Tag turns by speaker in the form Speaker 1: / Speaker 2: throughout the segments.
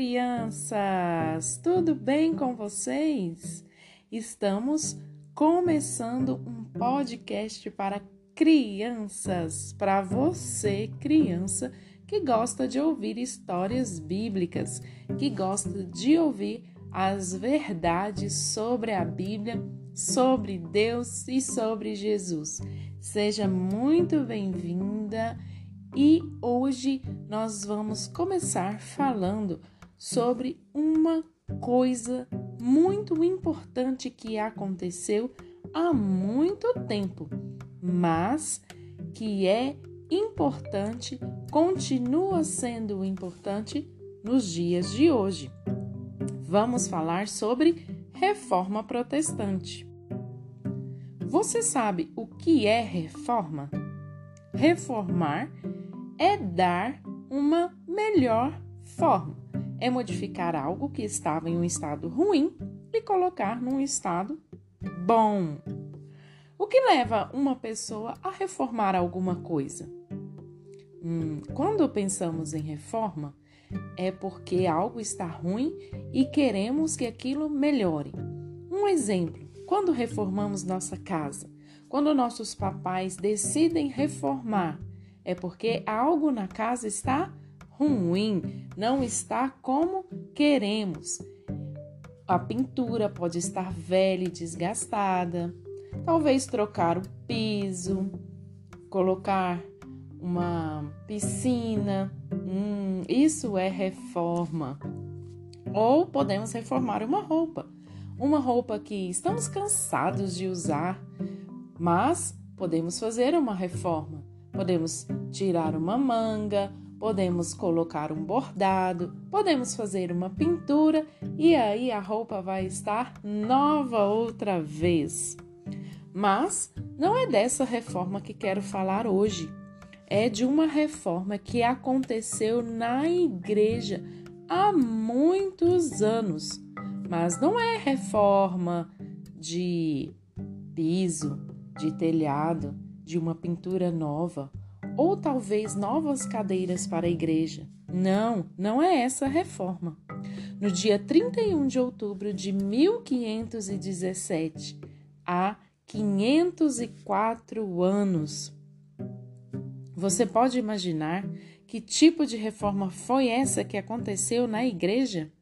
Speaker 1: crianças! Tudo bem com vocês? Estamos começando um podcast para crianças, para você, criança, que gosta de ouvir histórias bíblicas, que gosta de ouvir as verdades sobre a Bíblia, sobre Deus e sobre Jesus. Seja muito bem-vinda e hoje nós vamos começar falando sobre uma coisa muito importante que aconteceu há muito tempo, mas que é importante, continua sendo importante nos dias de hoje. Vamos falar sobre reforma protestante. Você sabe o que é reforma? Reformar é dar uma melhor forma, é modificar algo que estava em um estado ruim e colocar num estado bom. O que leva uma pessoa a reformar alguma coisa? Hum, quando pensamos em reforma, é porque algo está ruim e queremos que aquilo melhore. Um exemplo: quando reformamos nossa casa, quando nossos papais decidem reformar, é porque algo na casa está ruim, não está como queremos. A pintura pode estar velha e desgastada, talvez trocar o piso, colocar uma piscina, hum, isso é reforma. Ou podemos reformar uma roupa, uma roupa que estamos cansados de usar, mas podemos fazer uma reforma. Podemos tirar uma manga, podemos colocar um bordado, podemos fazer uma pintura e aí a roupa vai estar nova outra vez. Mas não é dessa reforma que quero falar hoje. É de uma reforma que aconteceu na igreja há muitos anos. Mas não é reforma de piso, de telhado, de uma pintura nova ou talvez novas cadeiras para a igreja. Não, não é essa a reforma. No dia 31 de outubro de 1517, há 504 anos. Você pode imaginar que tipo de reforma foi essa que aconteceu na igreja?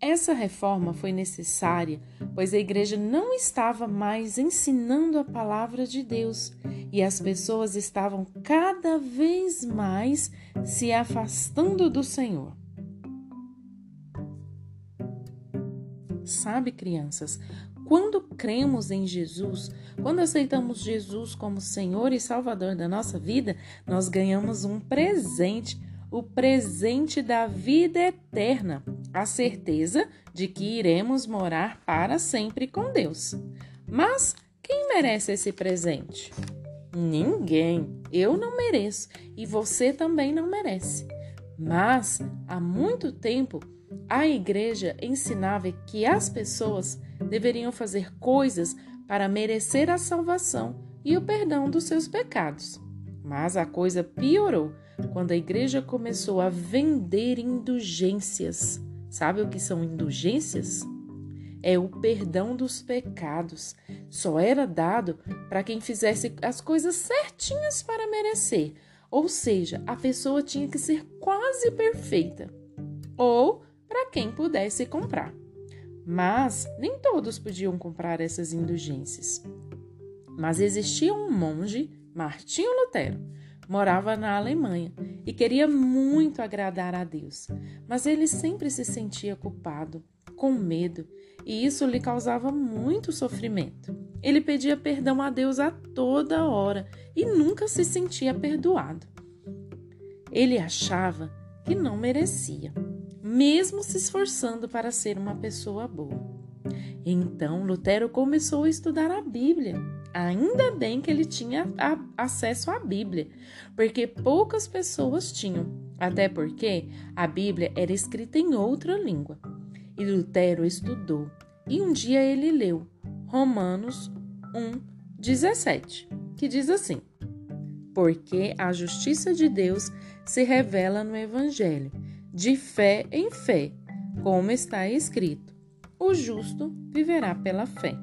Speaker 1: Essa reforma foi necessária, pois a igreja não estava mais ensinando a palavra de Deus e as pessoas estavam cada vez mais se afastando do Senhor. Sabe, crianças, quando cremos em Jesus, quando aceitamos Jesus como Senhor e Salvador da nossa vida, nós ganhamos um presente o presente da vida eterna, a certeza de que iremos morar para sempre com Deus. Mas quem merece esse presente? Ninguém. Eu não mereço e você também não merece. Mas há muito tempo a igreja ensinava que as pessoas deveriam fazer coisas para merecer a salvação e o perdão dos seus pecados. Mas a coisa piorou quando a igreja começou a vender indulgências. Sabe o que são indulgências? É o perdão dos pecados. Só era dado para quem fizesse as coisas certinhas para merecer. Ou seja, a pessoa tinha que ser quase perfeita. Ou para quem pudesse comprar. Mas nem todos podiam comprar essas indulgências. Mas existia um monge, Martinho Lutero, morava na Alemanha e queria muito agradar a Deus, mas ele sempre se sentia culpado, com medo, e isso lhe causava muito sofrimento. Ele pedia perdão a Deus a toda hora e nunca se sentia perdoado. Ele achava que não merecia, mesmo se esforçando para ser uma pessoa boa. Então Lutero começou a estudar a Bíblia. Ainda bem que ele tinha acesso à Bíblia, porque poucas pessoas tinham, até porque a Bíblia era escrita em outra língua. E Lutero estudou, e um dia ele leu Romanos 1, 17, que diz assim: Porque a justiça de Deus se revela no Evangelho de fé em fé, como está escrito: o justo viverá pela fé.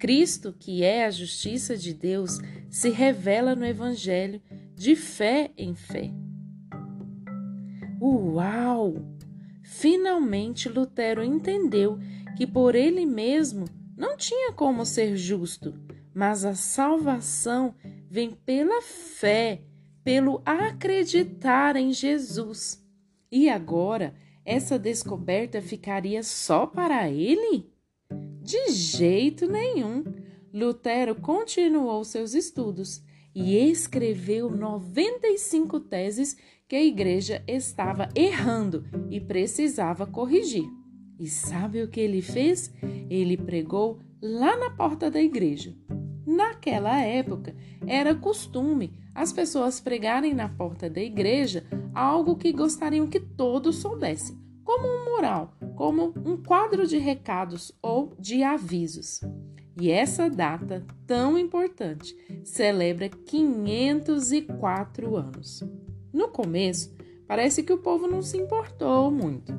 Speaker 1: Cristo, que é a justiça de Deus, se revela no Evangelho de fé em fé. Uau! Finalmente Lutero entendeu que por ele mesmo não tinha como ser justo, mas a salvação vem pela fé, pelo acreditar em Jesus. E agora, essa descoberta ficaria só para ele? De jeito nenhum. Lutero continuou seus estudos e escreveu 95 teses que a igreja estava errando e precisava corrigir. E sabe o que ele fez? Ele pregou lá na porta da igreja. Naquela época, era costume as pessoas pregarem na porta da igreja algo que gostariam que todos soubessem como um mural, como um quadro de recados ou de avisos. E essa data tão importante celebra 504 anos. No começo, parece que o povo não se importou muito.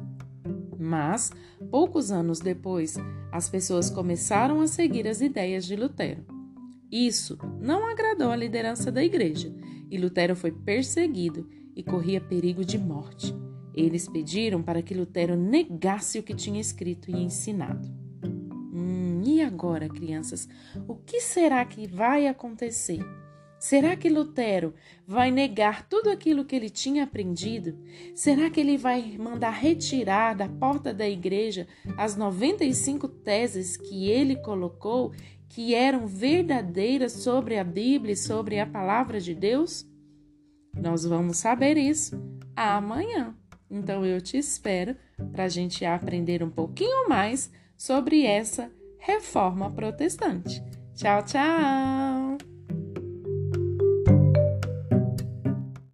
Speaker 1: Mas, poucos anos depois, as pessoas começaram a seguir as ideias de Lutero. Isso não agradou a liderança da igreja e Lutero foi perseguido e corria perigo de morte. Eles pediram para que Lutero negasse o que tinha escrito e ensinado. Hum, e agora, crianças, o que será que vai acontecer? Será que Lutero vai negar tudo aquilo que ele tinha aprendido? Será que ele vai mandar retirar da porta da igreja as 95 teses que ele colocou que eram verdadeiras sobre a Bíblia e sobre a palavra de Deus? Nós vamos saber isso amanhã. Então eu te espero para a gente aprender um pouquinho mais sobre essa reforma protestante. Tchau, tchau!